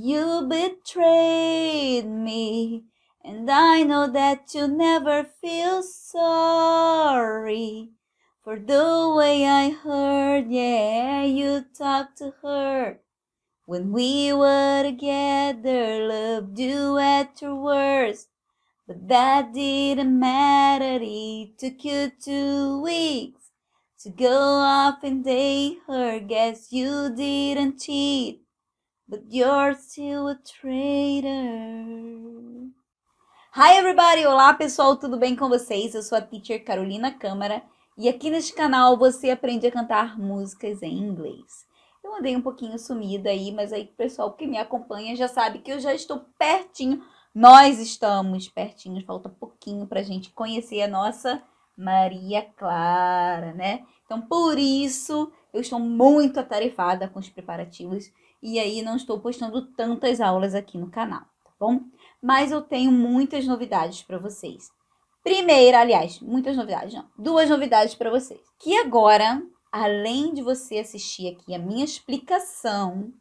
You betrayed me, and I know that you never feel sorry for the way I heard, yeah, you talked to her. When we were together, loved you at your worst. But that didn't matter, it took you two weeks to go off and date her. Guess you didn't cheat, but you're still a traitor. Hi everybody! Olá pessoal, tudo bem com vocês? Eu sou a teacher Carolina Câmara e aqui neste canal você aprende a cantar músicas em inglês. Eu andei um pouquinho sumida aí, mas aí o pessoal que me acompanha já sabe que eu já estou pertinho nós estamos pertinhos, falta pouquinho para a gente conhecer a nossa Maria Clara, né? Então, por isso, eu estou muito atarefada com os preparativos e aí não estou postando tantas aulas aqui no canal, tá bom? Mas eu tenho muitas novidades para vocês. Primeira, aliás, muitas novidades, não, duas novidades para vocês. Que agora, além de você assistir aqui a minha explicação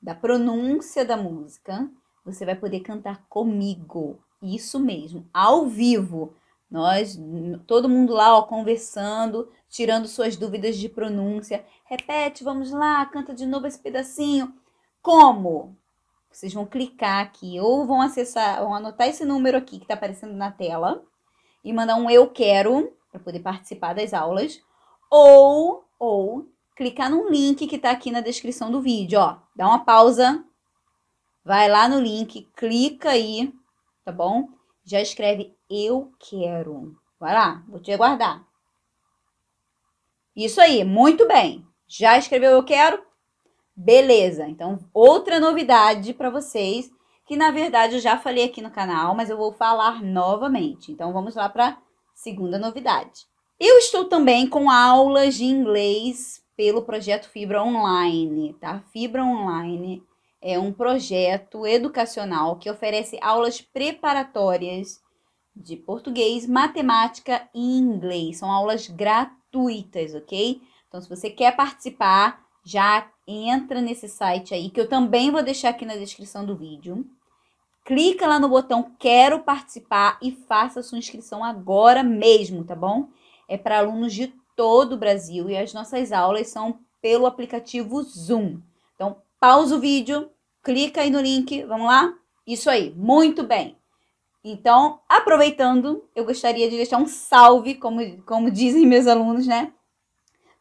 da pronúncia da música, você vai poder cantar comigo. Isso mesmo, ao vivo. Nós, todo mundo lá, ó, conversando, tirando suas dúvidas de pronúncia. Repete, vamos lá, canta de novo esse pedacinho. Como? Vocês vão clicar aqui ou vão acessar, vão anotar esse número aqui que está aparecendo na tela e mandar um eu quero para poder participar das aulas ou ou clicar num link que está aqui na descrição do vídeo, ó. Dá uma pausa, Vai lá no link, clica aí, tá bom? Já escreve eu quero. Vai lá, vou te aguardar. Isso aí, muito bem. Já escreveu eu quero? Beleza. Então, outra novidade para vocês, que na verdade eu já falei aqui no canal, mas eu vou falar novamente. Então, vamos lá para segunda novidade. Eu estou também com aulas de inglês pelo projeto Fibra Online, tá? Fibra Online é um projeto educacional que oferece aulas preparatórias de português, matemática e inglês. São aulas gratuitas, ok? Então, se você quer participar, já entra nesse site aí, que eu também vou deixar aqui na descrição do vídeo. Clica lá no botão Quero Participar e faça sua inscrição agora mesmo, tá bom? É para alunos de todo o Brasil e as nossas aulas são pelo aplicativo Zoom. Então, pausa o vídeo, clica aí no link, vamos lá? Isso aí, muito bem. Então, aproveitando, eu gostaria de deixar um salve, como, como dizem meus alunos, né?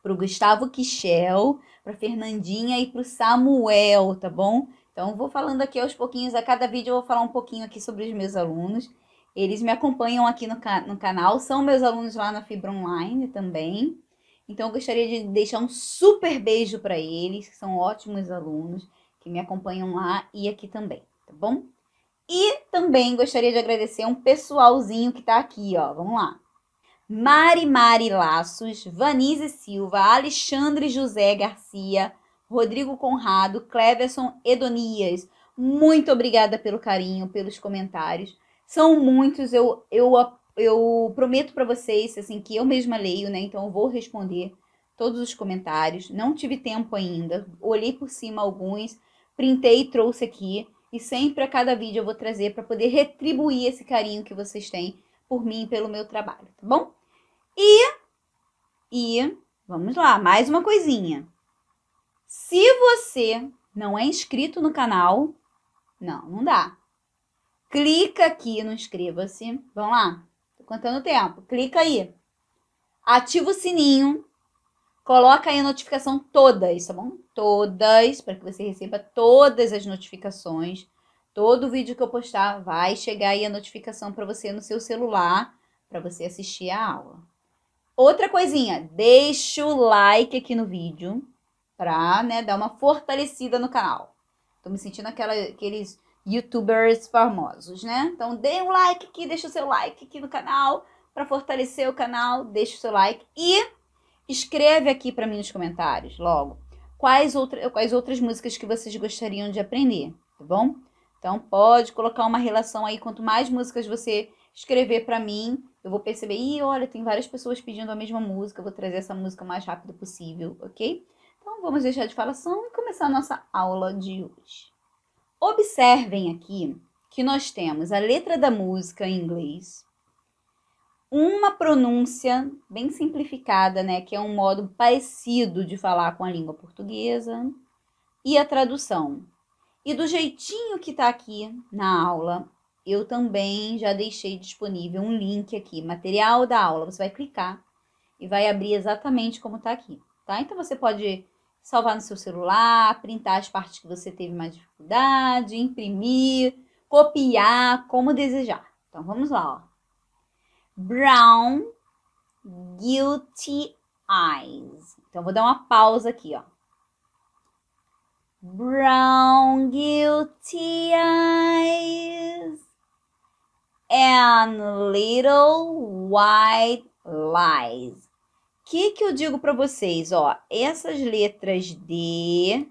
Para o Gustavo Quichel, para Fernandinha e para o Samuel, tá bom? Então, vou falando aqui aos pouquinhos, a cada vídeo eu vou falar um pouquinho aqui sobre os meus alunos. Eles me acompanham aqui no, no canal, são meus alunos lá na Fibra Online também. Então, eu gostaria de deixar um super beijo para eles, que são ótimos alunos que me acompanham lá e aqui também, tá bom? E também gostaria de agradecer um pessoalzinho que tá aqui, ó. Vamos lá. Mari Mari Laços, Vanise Silva, Alexandre José Garcia, Rodrigo Conrado, Cleverson Edonias. Muito obrigada pelo carinho, pelos comentários. São muitos, eu, eu, eu prometo para vocês, assim, que eu mesma leio, né? Então eu vou responder todos os comentários. Não tive tempo ainda, olhei por cima alguns, printei e trouxe aqui. E sempre a cada vídeo eu vou trazer para poder retribuir esse carinho que vocês têm por mim e pelo meu trabalho, tá bom? E, e, vamos lá, mais uma coisinha. Se você não é inscrito no canal, não, não dá. Clica aqui no inscreva-se. Vamos lá, tô contando o tempo. Clica aí. Ativa o sininho Coloca aí a notificação todas, tá bom? Todas, para que você receba todas as notificações. Todo vídeo que eu postar vai chegar aí a notificação para você no seu celular, para você assistir a aula. Outra coisinha, deixa o like aqui no vídeo para né, dar uma fortalecida no canal. Tô me sentindo aquela, aqueles youtubers famosos, né? Então dê um like aqui, deixa o seu like aqui no canal para fortalecer o canal, deixa o seu like e Escreve aqui para mim nos comentários logo quais, outra, quais outras músicas que vocês gostariam de aprender, tá bom? Então pode colocar uma relação aí, quanto mais músicas você escrever para mim, eu vou perceber, e olha, tem várias pessoas pedindo a mesma música, eu vou trazer essa música o mais rápido possível, ok? Então vamos deixar de falação e começar a nossa aula de hoje. Observem aqui que nós temos a letra da música em inglês, uma pronúncia bem simplificada, né, que é um modo parecido de falar com a língua portuguesa, e a tradução. E do jeitinho que está aqui na aula, eu também já deixei disponível um link aqui, material da aula. Você vai clicar e vai abrir exatamente como está aqui, tá? Então você pode salvar no seu celular, printar as partes que você teve mais dificuldade, imprimir, copiar, como desejar. Então vamos lá, ó. Brown guilty eyes. Então vou dar uma pausa aqui, ó. Brown guilty eyes and little white lies que que eu digo para vocês? Ó, essas letras D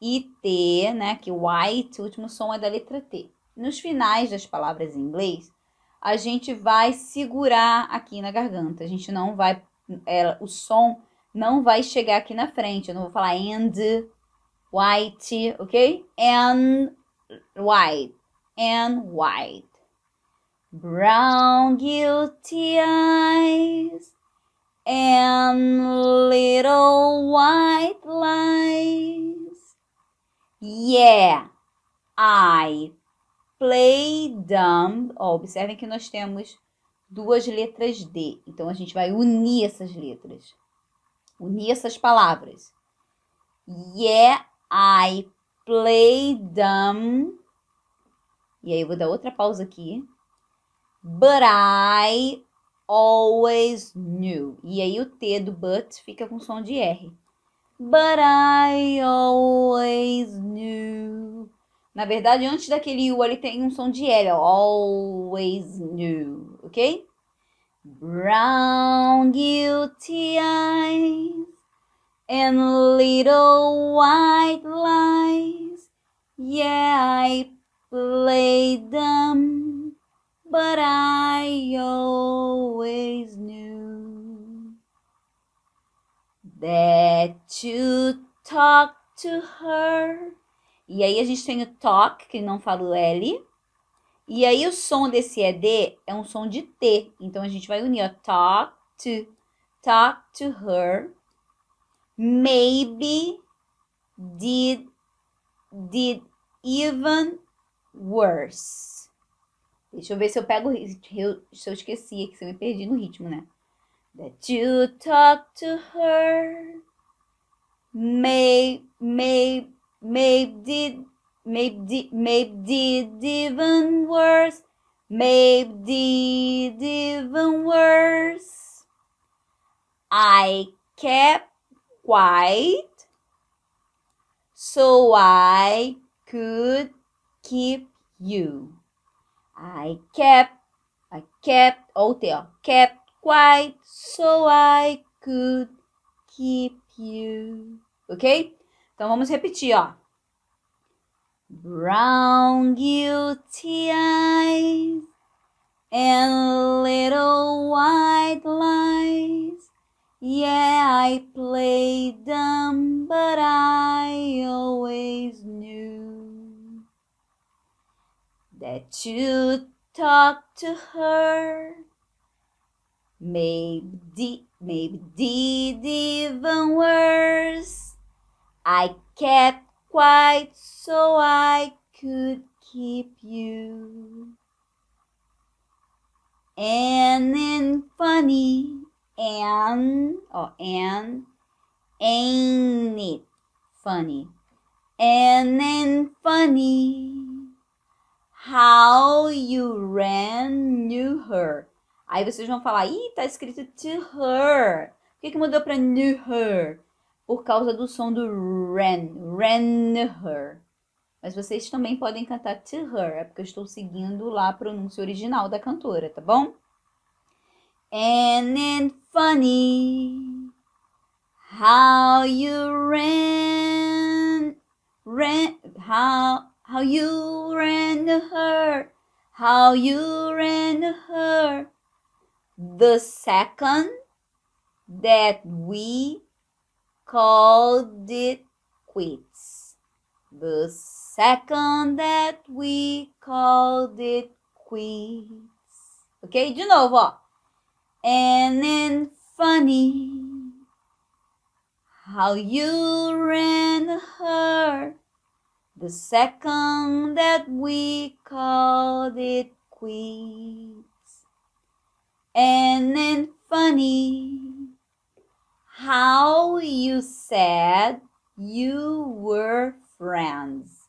e T, né? Que white, o último som é da letra T. Nos finais das palavras em inglês, a gente vai segurar aqui na garganta. A gente não vai, é, o som não vai chegar aqui na frente. Eu não vou falar and, white, ok? And white, and white. Brown guilty eyes and little white lies. Yeah, I play dumb. Oh, observem que nós temos duas letras D. Então a gente vai unir essas letras. Unir essas palavras. Yeah, I play dumb. E aí eu vou dar outra pausa aqui. But I always knew. E aí o T do but fica com som de R. But I always knew. Na verdade, antes daquele U ali tem um som de L. Always knew, ok? Brown guilty eyes and little white lies. Yeah, I played them but I always knew that you talk to her. E aí a gente tem o talk, que não fala o L. E aí o som desse ED é um som de T. Então a gente vai unir, ó, talk to, talk to her. Maybe did, did even worse. Deixa eu ver se eu pego. Se eu esqueci aqui, se eu me perdi no ritmo, né? That you talk to her. May, may, may did, maybe did, may did even worse. Maybe did even worse. I kept quiet so I could keep you. I kept, I kept, oh, T, ó, kept quiet so I could keep you. Ok? Então vamos repetir, ó. Brown guilty eyes and little white lies. Yeah, I played them, but I always knew that you talk to her. Maybe, maybe did even worse. I kept quiet so I could keep you. And then funny, and, oh, and, ain't it funny? And then funny How you ran knew her. Aí vocês vão falar, ih, tá escrito to her. Por que, que mudou para knew her? Por causa do som do ran, ran her. Mas vocês também podem cantar to her, é porque eu estou seguindo lá a pronúncia original da cantora, tá bom? And then funny how you ran, ran, how how you ran her, how you ran her. The second that we called it quits. The second that we called it quits. Ok? De novo, ó. And then funny how you ran her the second that we called it quits. And then funny how you said you were friends.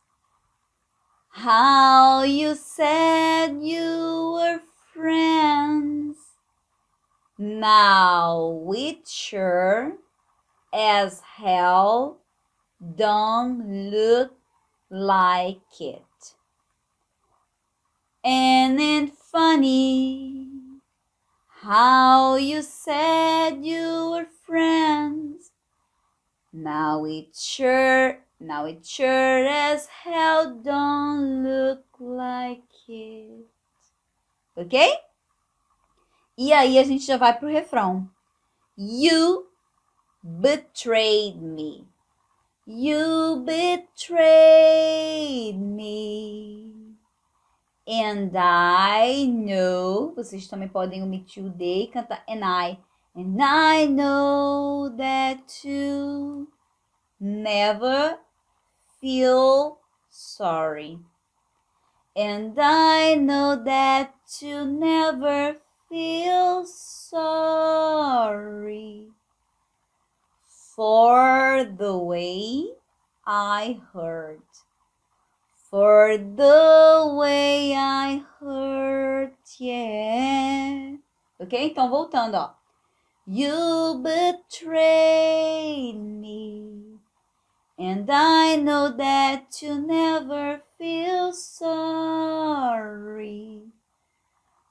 How you said you were friends. Now sure as hell don't look like it. And then funny how you said you were friends. Now it sure Now it sure as hell don't look like it. Ok? E aí a gente já vai pro refrão. You betrayed me. You betrayed me. And I know. Vocês também podem omitir o D e cantar and I. And I know that you never feel sorry. And I know that you never feel sorry for the way I hurt. For the way I hurt, yeah. Ok? Então, voltando, ó. You betrayed me. And I know that you never feel sorry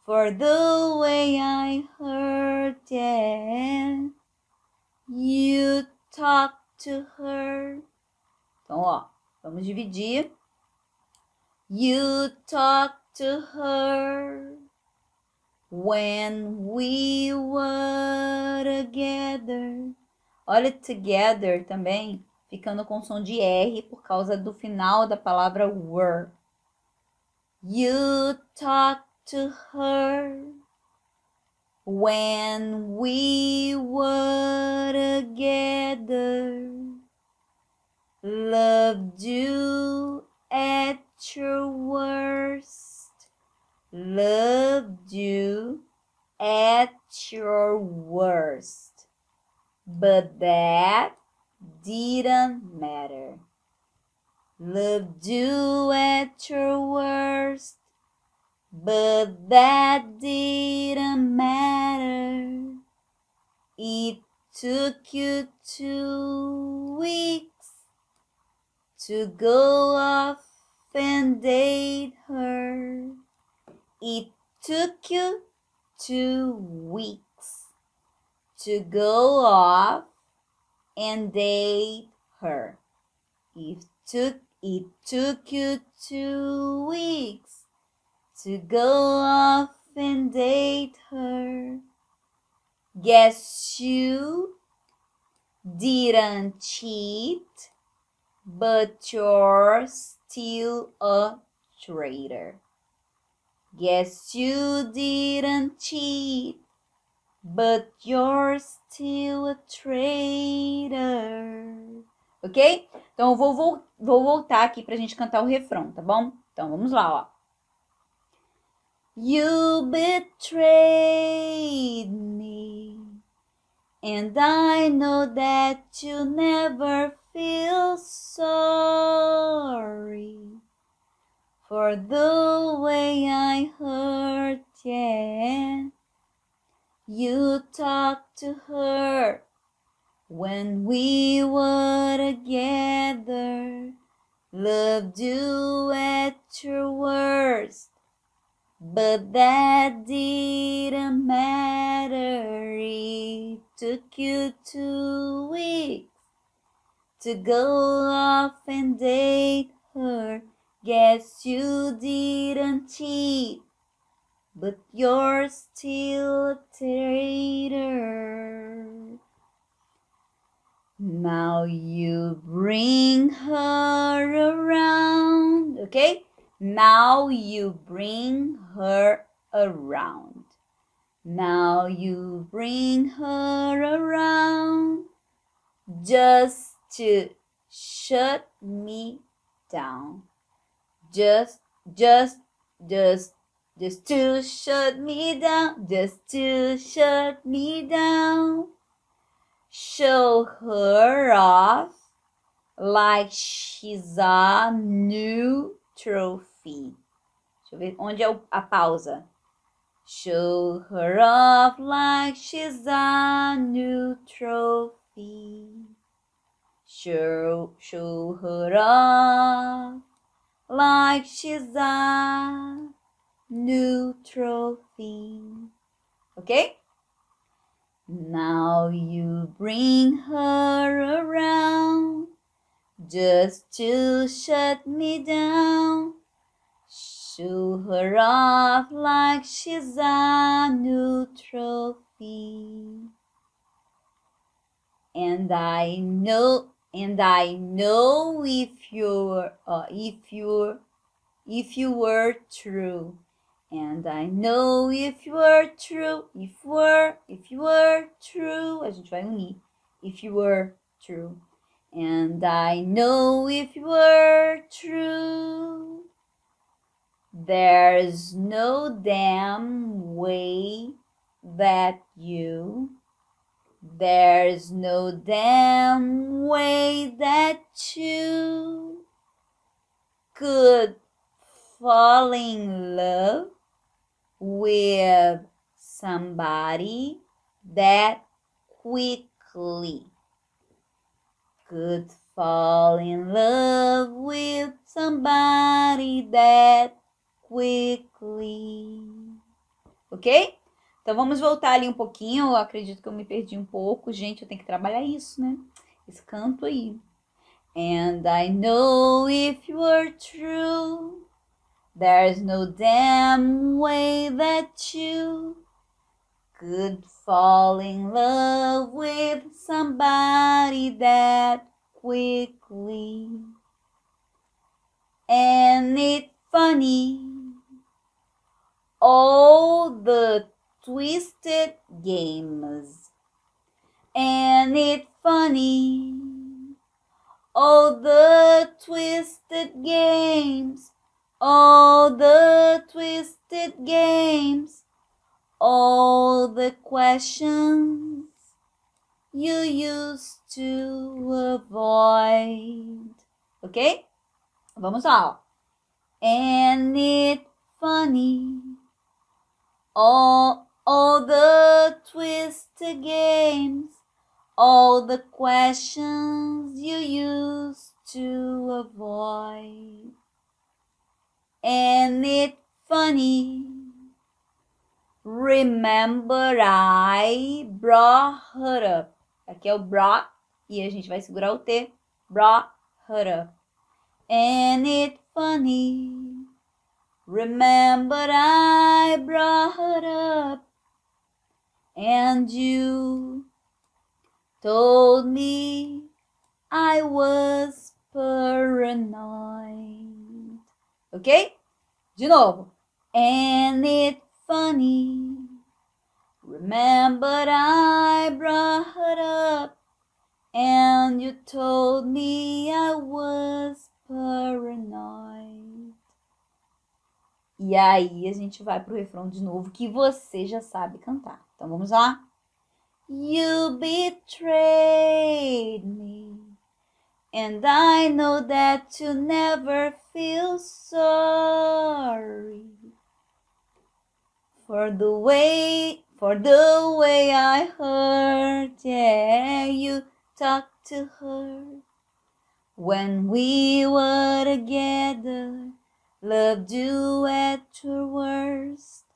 for the way I hurt and you talk to her. Então, ó, vamos dividir. You talk to her when we were together. Olha, together também ficando com som de R por causa do final da palavra were. You talk to her when we were together. Loved you worst. Loved you at your worst. But that didn't matter. Loved you at your worst, but that didn't matter. It took you two weeks to go off and date her. It took you two weeks to go off and date her. It took it took you two weeks to go off and date her. Guess you didn't cheat, but you're still a traitor. Guess you didn't cheat, but you're still a traitor. Ok? Então eu vou, vou, vou voltar aqui pra gente cantar o refrão, tá bom? Então vamos lá, ó. You betrayed me, and I know that you never feel sorry for the way I hurt, yeah. You talked to her when we were together. Loved you at your worst, but that didn't matter. It took you two weeks to go off and date her. Guess you didn't cheat but you're still a traitor. Now you bring her around. Okay? Now you bring her around. Now you bring her around just to shut me down. Just, just, just, just to shut me down. Just to shut me down. Show her off like she's a new trophy. Deixa eu ver onde é a pausa. Show her off like she's a new trophy. Show, show her off like she's a new trophy. Okay? Now you bring her around just to shut me down. Show her off like she's a new trophy. And I know, and I know if you're, uh, if you're, if you were true. And I know if you were true, if were, if you were true, a gente vai unir. If you were true. And I know if you were true. There's no damn way that you, there's no damn way that you could fall in love with somebody that quickly. Could fall in love with somebody that quickly. Ok? Então vamos voltar ali um pouquinho. Eu acredito que eu me perdi um pouco. Gente, eu tenho que trabalhar isso, né? Esse canto aí. And I know if you were true. There's no damn way that you could fall in love with somebody that quickly. And it's funny, all the twisted games. And it's funny, all the twisted games all the twisted games, all the questions you used to avoid. Ok? Vamos lá. And it funny. All, all the twisted games, all the questions you used to avoid. and it's funny. Remember I brought her up. Aqui é o brought e a gente vai segurar o T. Brought her up. And it's funny. Remember I brought her up. And you told me I was paranoid. ok? De novo. And it's funny. Remember I brought up and you told me I was paranoid. E aí a gente vai pro refrão de novo que você já sabe cantar. Então vamos lá. You betrayed me. And I know that you never feel sorry for the way for the way I hurt you talked to her when we were together loved you at your worst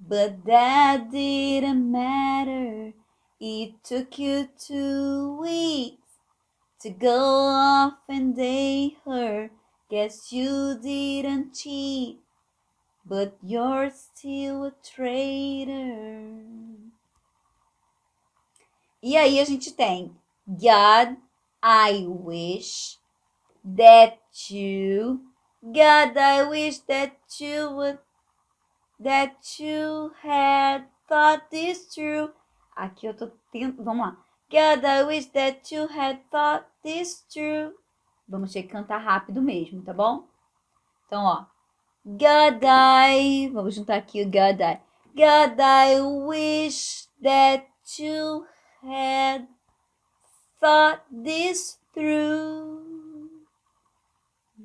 but that didn't matter it took you two weeks to go off and date her. Guess you didn't cheat, but you're still a traitor. E aí a gente tem God, I wish that you, God, I wish that you would, that you had thought this through. Aqui eu tô tendo, vamos lá. God, I wish that you had thought this through. Vamos ter que cantar rápido mesmo, tá bom? Então, ó. God, I, vamos juntar aqui o God, I. God, I wish that you had thought this through.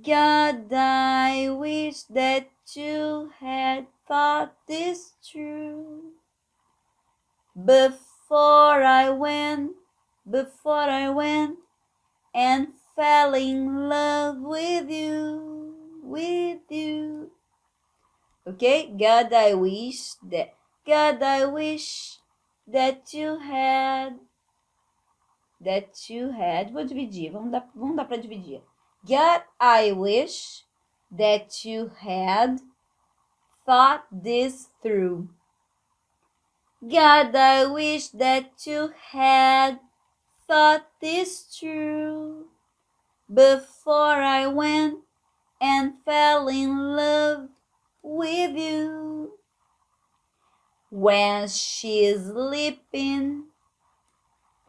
God, I wish that you had thought this through. Before I went, before I went and fell in love with you, with you. Okay, God, I wish that, God, I wish that you had that you had. Vou dividir, vamos dar, vamos dar para dividir. God, I wish that you had thought this through. God, I wish that you had thought this through before I went and fell in love with you. When she's sleeping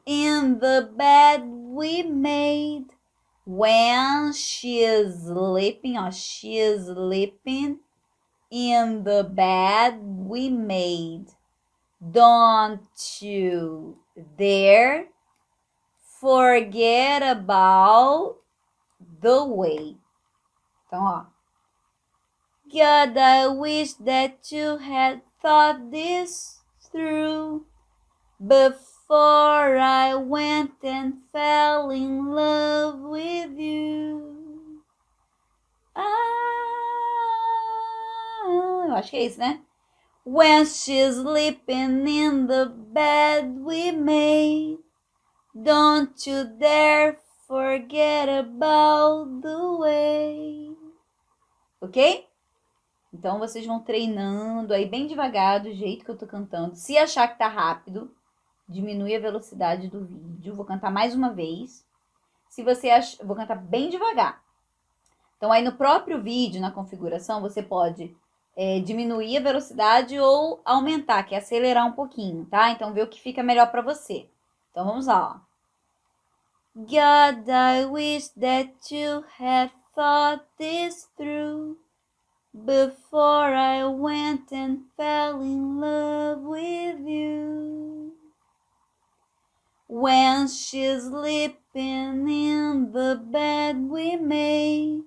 in the bed we made when she is sleeping or she is sleeping in the bed we made. Don't you dare forget about the way. God, I wish that you had thought this through before for I went and fell in love with you. Ah, eu acho que é isso, né? When she's sleeping in the bed we made, don't you dare forget about the way. Ok? Então vocês vão treinando aí bem devagar, do jeito que eu tô cantando. Se achar que tá rápido, diminui a velocidade do vídeo. Vou cantar mais uma vez. Se você ach... vou cantar bem devagar. Então aí no próprio vídeo, na configuração, você pode é, diminuir a velocidade ou aumentar, que é acelerar um pouquinho, tá? Então vê o que fica melhor para você. Então vamos lá, ó. God, I wish that you had thought this through before I went and fell in love with you. When she's sleeping in the bed we made,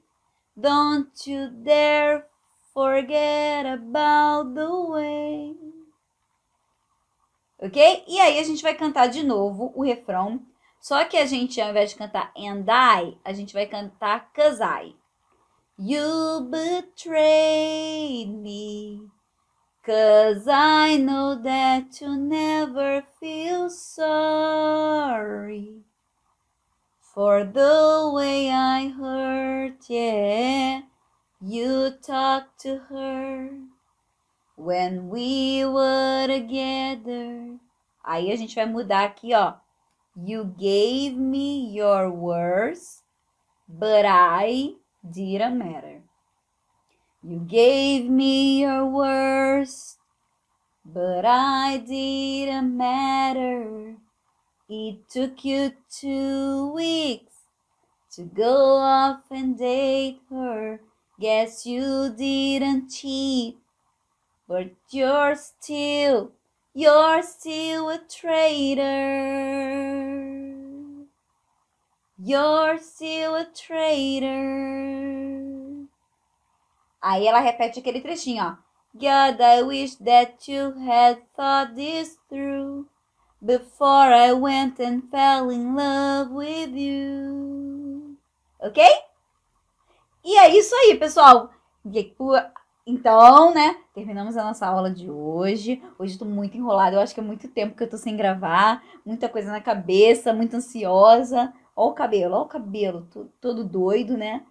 don't you dare forget about the way. Ok? E aí a gente vai cantar de novo o refrão. Só que a gente, ao invés de cantar and I, a gente vai cantar cause I. You betrayed me. Cause I know that you never feel sorry for the way I hurt, yeah. You talked to her when we were together. Aí a gente vai mudar aqui, ó. You gave me your words, but I didn't matter. You gave me your worst, but I didn't matter. It took you two weeks to go off and date her. Guess you didn't cheat, but you're still, you're still a traitor. You're still a traitor. Aí ela repete aquele trechinho, ó. God, I wish that you had thought this through before I went and fell in love with you. Ok? E é isso aí, pessoal. Então, né, terminamos a nossa aula de hoje. Hoje tô muito enrolada, eu acho que é muito tempo que eu tô sem gravar, muita coisa na cabeça, muito ansiosa. Ó o cabelo, ó o cabelo, todo doido, né?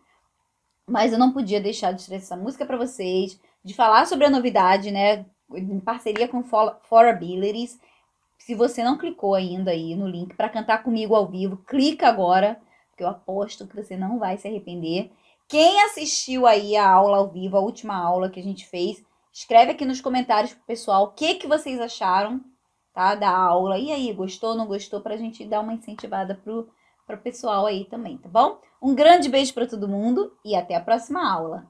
Mas eu não podia deixar de trazer essa música para vocês, de falar sobre a novidade, né? Em parceria com For Abilities. Se você não clicou ainda aí no link para cantar comigo ao vivo, clica agora, porque eu aposto que você não vai se arrepender. Quem assistiu aí a aula ao vivo, a última aula que a gente fez, escreve aqui nos comentários pro pessoal o que que vocês acharam, tá, da aula. E aí, gostou, não gostou pra gente dar uma incentivada pro para o pessoal aí também, tá bom? Um grande beijo para todo mundo e até a próxima aula.